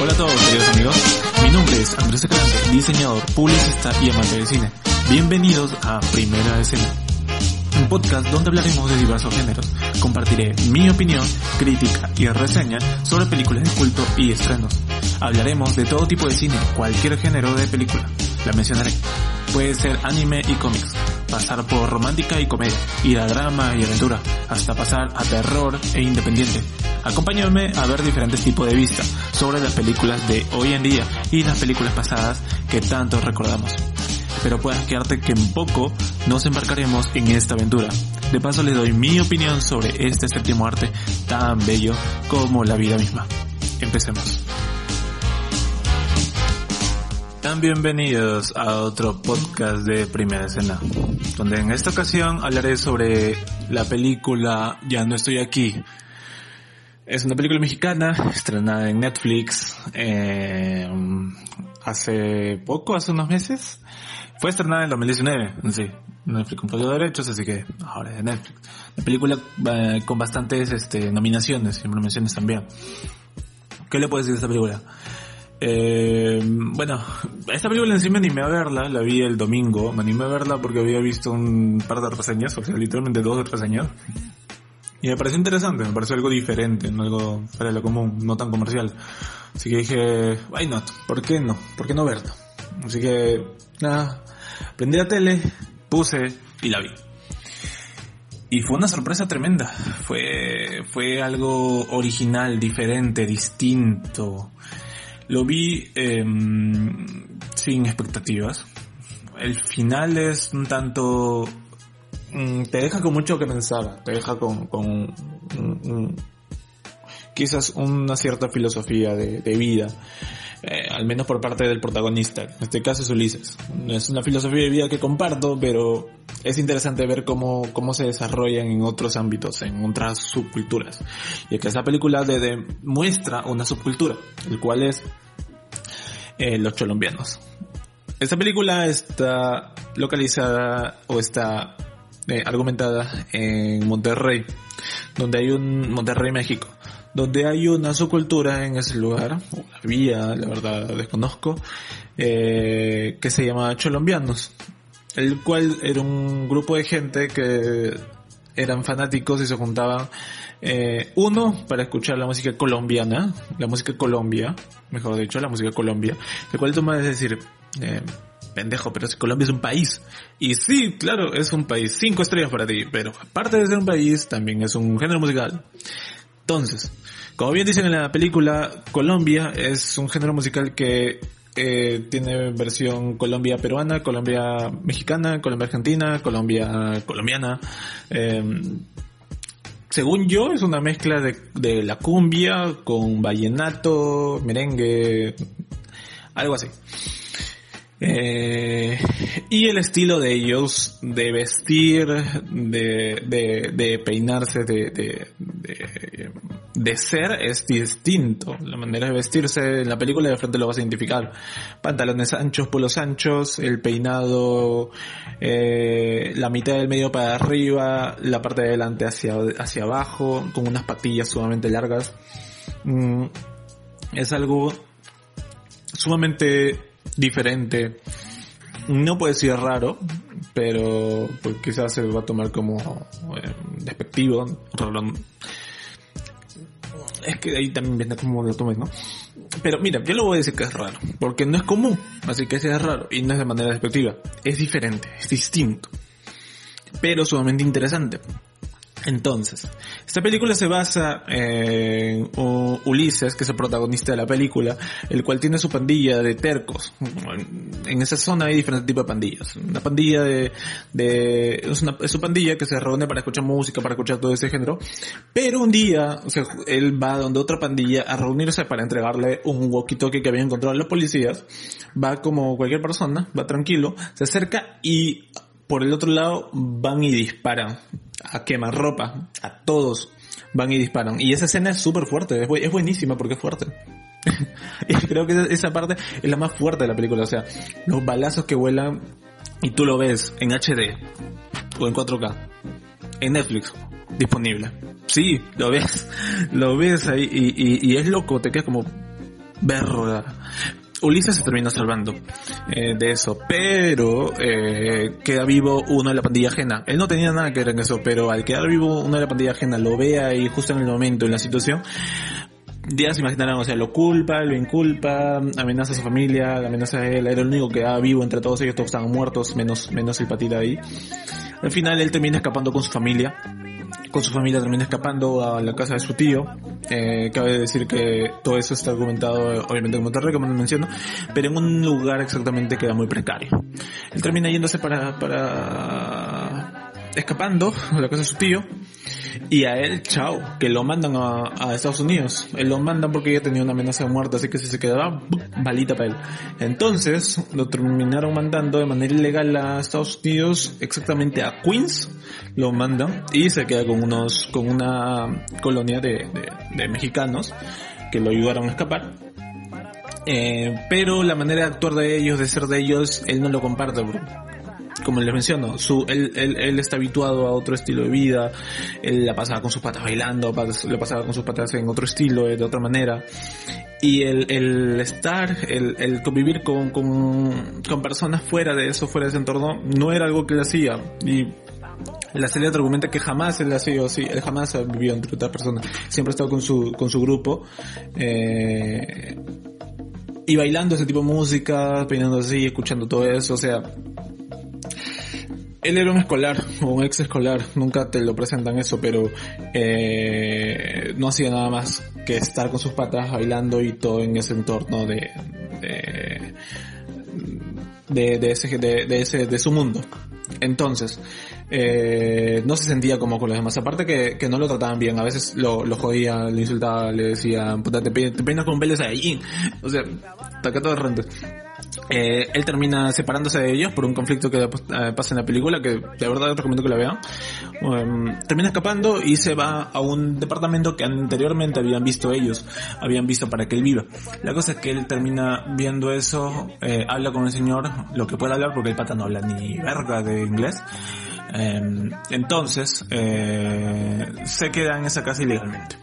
Hola a todos, queridos amigos. Mi nombre es Andrés Escalante, diseñador, publicista y amante de cine. Bienvenidos a Primera Escena, un podcast donde hablaremos de diversos géneros. Compartiré mi opinión, crítica y reseña sobre películas de culto y estrenos. Hablaremos de todo tipo de cine, cualquier género de película. La mencionaré. Puede ser anime y cómics, pasar por romántica y comedia, ir a drama y aventura, hasta pasar a terror e independiente. Acompáñame a ver diferentes tipos de vista sobre las películas de hoy en día y las películas pasadas que tanto recordamos. Espero puedas quedarte que en poco nos embarcaremos en esta aventura. De paso les doy mi opinión sobre este séptimo arte tan bello como la vida misma. Empecemos. Bienvenidos a otro podcast de Primera Escena, donde en esta ocasión hablaré sobre la película Ya no estoy aquí. Es una película mexicana estrenada en Netflix eh, hace poco, hace unos meses. Fue estrenada en 2019, sí. Netflix compró los derechos, así que ahora es Netflix. La película eh, con bastantes este, nominaciones y nominaciones también. ¿Qué le puedo decir de esta película? Eh, bueno, esta película en sí me animé a verla, la vi el domingo, me animé a verla porque había visto un par de reseñas, o sea, literalmente dos reseñas. Y me pareció interesante, me pareció algo diferente, no algo fuera de lo común, no tan comercial. Así que dije, why not? ¿Por qué no? ¿Por qué no verla? Así que, nada, prendí la tele, puse y la vi. Y fue una sorpresa tremenda. Fue, fue algo original, diferente, distinto. Lo vi eh, sin expectativas. El final es un tanto... Mm, te deja con mucho que pensar, te deja con, con quizás una cierta filosofía de, vida. Eh, al menos por parte del protagonista, en este caso es Ulises. Es una filosofía de vida que comparto, pero es interesante ver cómo, cómo se desarrollan en otros ámbitos, en otras subculturas. Y es que esa película de muestra una subcultura, el cual es eh, los colombianos. Esta película está localizada o está eh, argumentada en Monterrey, donde hay un Monterrey, México, donde hay una subcultura en ese lugar, había, la verdad desconozco, eh, que se llama Cholombianos, el cual era un grupo de gente que eran fanáticos y se juntaban eh, uno para escuchar la música colombiana, la música Colombia, mejor dicho, la música Colombia, el cual toma es decir, eh, pendejo, pero si Colombia es un país. Y sí, claro, es un país, cinco estrellas para ti, pero aparte de ser un país, también es un género musical. Entonces, como bien dicen en la película, Colombia es un género musical que eh, tiene versión Colombia peruana, Colombia mexicana, Colombia argentina, Colombia colombiana. Eh, según yo, es una mezcla de, de, la cumbia con vallenato, merengue, algo así. Eh, y el estilo de ellos, de vestir, de, de, de peinarse, de, de, de, ser, es distinto. La manera de vestirse en la película de frente lo vas a identificar. Pantalones anchos, polos anchos, el peinado, eh, la mitad del medio para arriba, la parte de adelante hacia, hacia abajo, con unas patillas sumamente largas. Mm, es algo sumamente diferente. No puede ser raro, pero pues quizás se va a tomar como eh, despectivo. Es que ahí también viene como lo tomes, ¿no? Pero mira, yo lo voy a decir que es raro, porque no es común, así que es raro y no es de manera despectiva. Es diferente, es distinto, pero sumamente interesante. Entonces, esta película se basa en Ulises, que es el protagonista de la película, el cual tiene su pandilla de tercos. En esa zona hay diferentes tipos de pandillas. Una pandilla de, es, una, pandilla que se reúne para escuchar música, para escuchar todo ese género. Pero un día, él va donde otra pandilla a reunirse para entregarle un walkie-talkie que había encontrado a los policías. Va como cualquier persona, va tranquilo, se acerca y por el otro lado van y disparan a quemarropa, a todos van y disparan. Y esa escena es súper fuerte, es, buenísima porque es fuerte. y creo que esa parte es la más fuerte de la película, o sea, los balazos que vuelan y tú lo ves en HD o en 4K, en Netflix, disponible. Sí, lo ves, lo ves ahí y, y, es loco, te quedas como verga. Ulises se termina salvando eh, de eso, pero eh, queda vivo uno de la pandilla ajena. Él no tenía nada que ver en eso, pero al quedar vivo uno de la pandilla ajena lo ve ahí justo en el momento, en la situación, ya se imaginarán, o sea, lo culpa, lo inculpa, amenaza a su familia, amenaza a él, era el único que quedaba vivo entre todos ellos, todos estaban muertos, menos, menos el patita ahí. Al final él termina escapando con su familia con su familia termina escapando a la casa de su tío. Eh, cabe decir que todo eso está argumentado obviamente en Monterrey, como menciono, pero en un lugar exactamente que era muy precario. Él termina yéndose para, para escapando a la casa de su tío y a él, chao, que lo mandan a, Estados Unidos. Él lo mandan porque ya tenía una amenaza de muerte, así que si se quedaba, balita para él. Entonces, lo terminaron mandando de manera ilegal a Estados Unidos, exactamente a Queens, lo mandan y se queda con unos, con una colonia de, de, mexicanos que lo ayudaron a escapar. Eh, pero la manera de actuar de ellos, de ser de ellos, él no lo comparte, bro como les menciono, su, él, él, él, está habituado a otro estilo de vida, él la pasaba con sus patas bailando, la pasaba con sus patas en otro estilo, de otra manera. Y el, el estar, el, el convivir con, con, con personas fuera de eso, fuera de ese entorno, no era algo que él hacía. Y la serie argumenta que jamás él ha sido así, él jamás ha vivido entre otras personas, siempre ha estado con su, con su grupo, eh, y bailando ese tipo de música, peinando así, escuchando todo eso, o sea, él era un escolar o un ex escolar, nunca te lo presentan eso, pero eh, no hacía nada más que estar con sus patas bailando y todo en ese entorno de de, de, ese, de, de, ese de su mundo. Entonces, eh, no se sentía como con los demás. Aparte que, que no lo trataban bien. A veces lo, lo jodía, le insultaba, le decía, puta, te, te peinas con de ahí. O sea, taca todo rente. Eh, él termina separándose de ellos por un conflicto que eh, pasa en la película, que de verdad recomiendo que la vean. Um, termina escapando y se va a un departamento que anteriormente habían visto ellos, habían visto para que él viva. La cosa es que él termina viendo eso, eh, habla con el señor, lo que puede hablar porque el pata no habla ni verga de inglés. Em, entonces, eh, se queda en esa casa ilegalmente.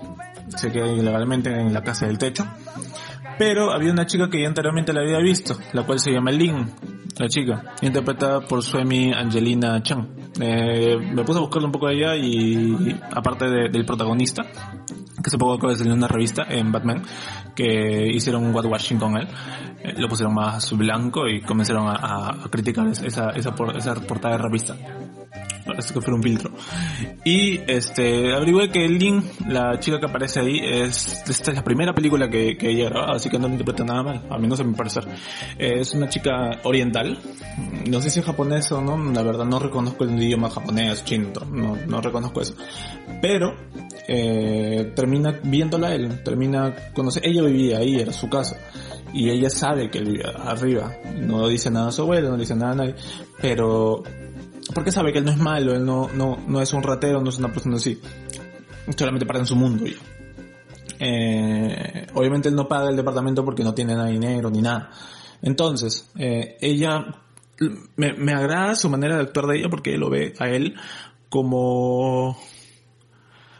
Se queda ilegalmente en la casa del techo. Pero había una chica que ya anteriormente la había visto, la cual se llama Lin, la chica, interpretada por Suemi Angelina Chan. Eh, me puse a buscarlo un poco de ella y aparte del protagonista, que hace poco acaba de salir una revista en Batman, que hicieron un whitewashing con él, eh, lo pusieron más blanco y comenzaron a, criticar esa, esa, esa portada de revista parece que fue un filtro. Y este, averigué que Lin, la chica que aparece ahí, es, esta es la primera película que, que ella grabado, así que no me interpreta nada mal, a mí no se me parece. es una chica oriental, no sé si es japonés o no, la verdad no reconozco el idioma japonés, chino, no, no reconozco eso. Pero, eh, termina viéndola él, termina conocer, ella vivía ahí, era su casa y ella sabe que él vivía arriba. No dice nada a su abuelo, no dice nada a nadie, pero porque sabe que él no es malo, él no, no, no es un ratero, no es una persona así. Solamente para en su mundo. Eh, obviamente él no paga el departamento porque no tiene nada dinero ni nada. Entonces, eh, ella, me, me agrada su manera de actuar de ella porque lo ve a él como...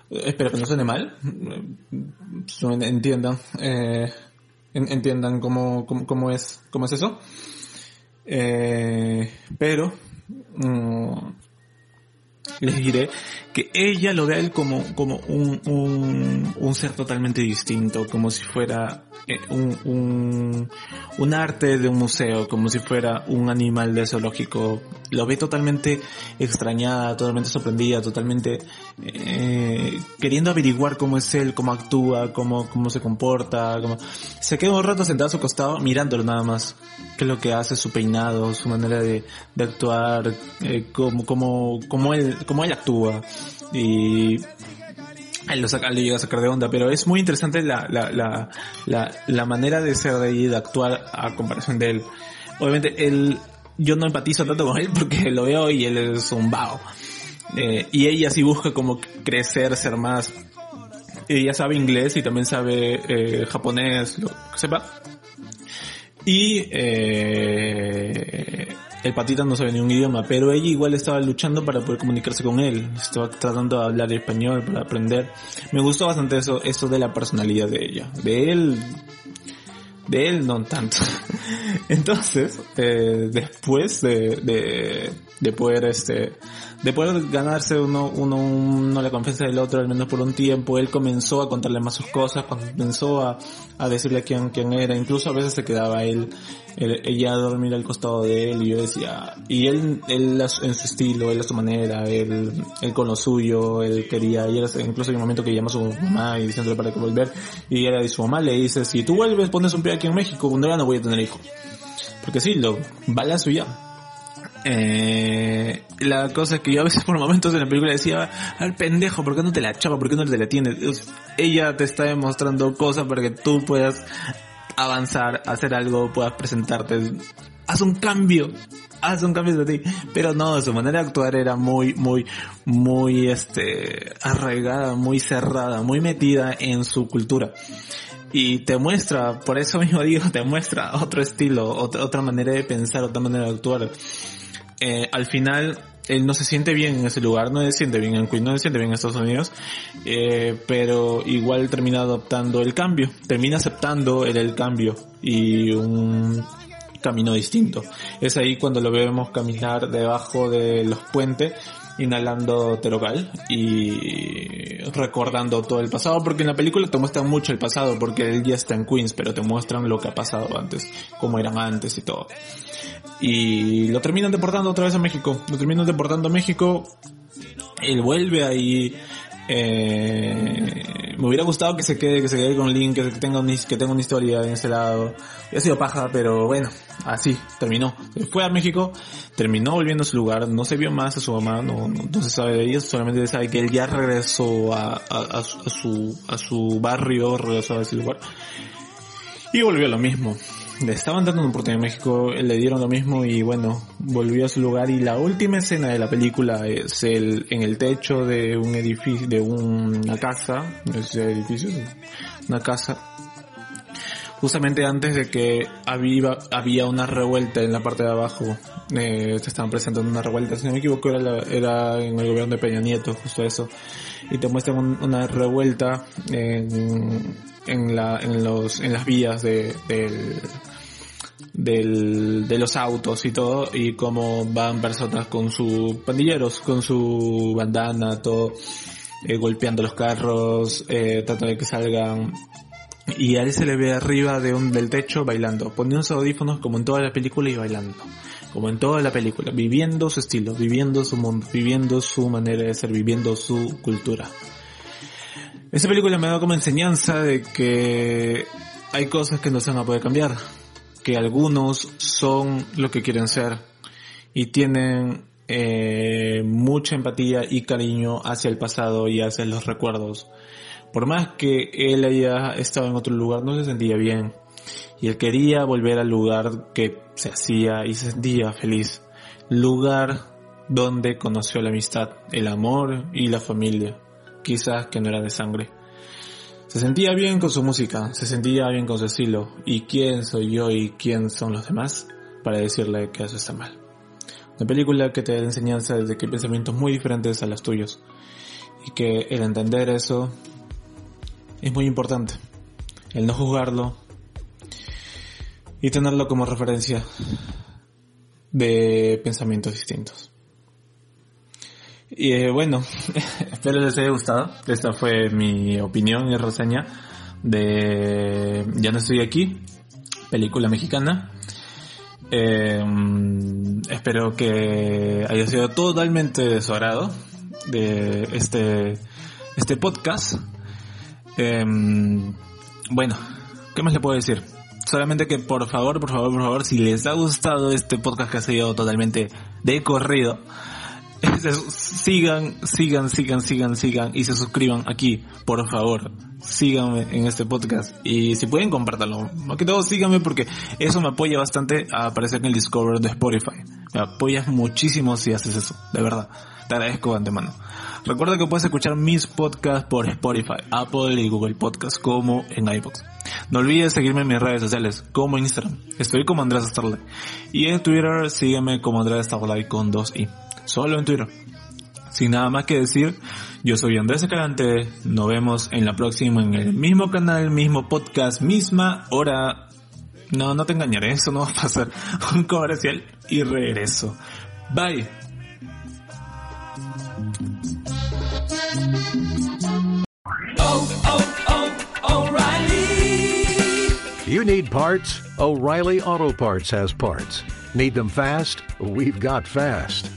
Espero que no suene mal, entiendan, eh, entiendan cómo, cómo, cómo, es, cómo es eso. Eh, pero Mm, les diré que ella lo ve a él como, como un, un, un ser totalmente distinto, como si fuera eh, un, un, un arte de un museo, como si fuera un animal de zoológico. Lo ve totalmente extrañada, totalmente sorprendida, totalmente eh, queriendo averiguar cómo es él, cómo actúa, cómo, cómo se comporta. Cómo... Se queda un rato sentado a su costado mirándolo nada más. Qué es lo que hace, su peinado, su manera de, de actuar, eh, cómo, cómo, cómo él, cómo él actúa. Y él lo, saca, le llega a sacar de onda, pero es muy interesante la, la, la, la, manera de ser de ahí, de actuar a comparación de él. Obviamente él, yo no empatizo tanto con él porque lo veo y él es un vago. Eh, y ella sí busca como crecer, ser más. Ella sabe inglés y también sabe eh, japonés, lo que sepa. Y eh, el patita no sabe ni un idioma, pero ella igual estaba luchando para poder comunicarse con él. Estaba tratando de hablar español para aprender. Me gustó bastante eso, eso de la personalidad de ella. De él, de él no tanto. Entonces, eh, después de, de, de poder este, de ganarse uno, uno, uno la confianza del otro, al menos por un tiempo, él comenzó a contarle más sus cosas, comenzó a, a decirle quién, quién era, incluso a veces se quedaba él, él, ella a dormir al costado de él y yo decía, y él, él en su estilo, él a su manera, él, él con lo suyo, él quería, y era, incluso hay un momento que llama a su mamá y diciéndole para que volver, y era de su mamá le dice, si tú vuelves, pones un pie aquí en México, un día no voy a tener hijo. Porque sí, lo, balazo ya. Eh, la cosa es que yo a veces por momentos en la película decía, al pendejo, ¿por qué no te la chapa? ¿Por qué no te la tienes? Ella te está demostrando cosas para que tú puedas avanzar, hacer algo, puedas presentarte. Haz un cambio, haz un cambio de ti. Pero no, su manera de actuar era muy, muy, muy, este, arraigada, muy cerrada, muy metida en su cultura y te muestra, por eso mismo digo, te muestra otro estilo, otra, otra manera de pensar, otra manera de actuar. Eh, al final, él no se siente bien en ese lugar, no se siente bien en Queen, no se siente bien en Estados Unidos, eh, pero igual termina adoptando el cambio, termina aceptando el, el cambio y un camino distinto. Es ahí cuando lo vemos caminar debajo de los puentes inhalando terogal y recordando todo el pasado, porque en la película te muestran mucho el pasado, porque él ya está en Queens, pero te muestran lo que ha pasado antes, cómo eran antes y todo. Y lo terminan deportando otra vez a México, lo terminan deportando a México, él vuelve ahí, eh, me hubiera gustado que se quede, que se quede con Link, que tenga, un, que tenga una historia en ese lado. Ha sido paja, pero bueno, así, terminó. Fue a México, terminó volviendo a su lugar, no se vio más a su mamá, no, no, no se sabe de ella, solamente se sabe que él ya regresó a, a, a, su, a su barrio, regresó a ese lugar. Y volvió a lo mismo le estaban dando una oportunidad en México, le dieron lo mismo y bueno, volvió a su lugar. Y la última escena de la película es el, en el techo de un edificio, de una casa, no es edificio, una casa, justamente antes de que había, había una revuelta en la parte de abajo, eh, se estaban presentando una revuelta, si no me equivoco era, la, era en el gobierno de Peña Nieto, justo eso, y te muestran un, una revuelta en, en la, en los, en las vías de, del, del, de los autos y todo, y cómo van personas con sus pandilleros, con su bandana, todo, eh, golpeando los carros, eh, tratando de que salgan y a él se le ve arriba de un, del techo bailando, poniéndose audífonos como en toda la película y bailando. Como en toda la película, viviendo su estilo, viviendo su mundo, viviendo su manera de ser, viviendo su cultura. Esa película me da como enseñanza de que hay cosas que no se van a poder cambiar, que algunos son lo que quieren ser y tienen eh, mucha empatía y cariño hacia el pasado y hacia los recuerdos. Por más que él haya estado en otro lugar, no se sentía bien. Y él quería volver al lugar que se hacía y se sentía feliz. Lugar donde conoció la amistad, el amor y la familia. Quizás que no era de sangre. Se sentía bien con su música, se sentía bien con su estilo. ¿Y quién soy yo y quién son los demás para decirle que eso está mal? Una película que te da enseñanza de que hay pensamientos muy diferentes a los tuyos. Y que el entender eso es muy importante. El no juzgarlo y tenerlo como referencia de pensamientos distintos. Y eh, bueno, espero les haya gustado. Esta fue mi opinión y reseña de Ya no estoy aquí, película mexicana. Eh, espero que haya sido totalmente de su agrado de este, este podcast. Eh, bueno, ¿qué más le puedo decir? Solamente que por favor, por favor, por favor, si les ha gustado este podcast que ha sido totalmente de corrido, sigan, sigan, sigan, sigan, sigan y se suscriban aquí, por favor. Síganme en este podcast y si pueden compártanlo. Más que todo síganme porque eso me apoya bastante a aparecer en el Discover de Spotify. Me apoyas muchísimo si haces eso, de verdad. Te agradezco de antemano. Recuerda que puedes escuchar mis podcasts por Spotify, Apple y Google Podcasts como en iVoox. No olvides seguirme en mis redes sociales como Instagram. Estoy como Andrés Starlight. Y en Twitter sígueme como Andrés Starlight con dos i solo en Twitter. Sin nada más que decir, yo soy Andrés Escalante, nos vemos en la próxima en el mismo canal, mismo podcast, misma hora. No, no te engañaré, eso no va a pasar. Un comercial y regreso. Bye. You need parts? O'Reilly Auto Parts has parts. Need them fast? We've got fast.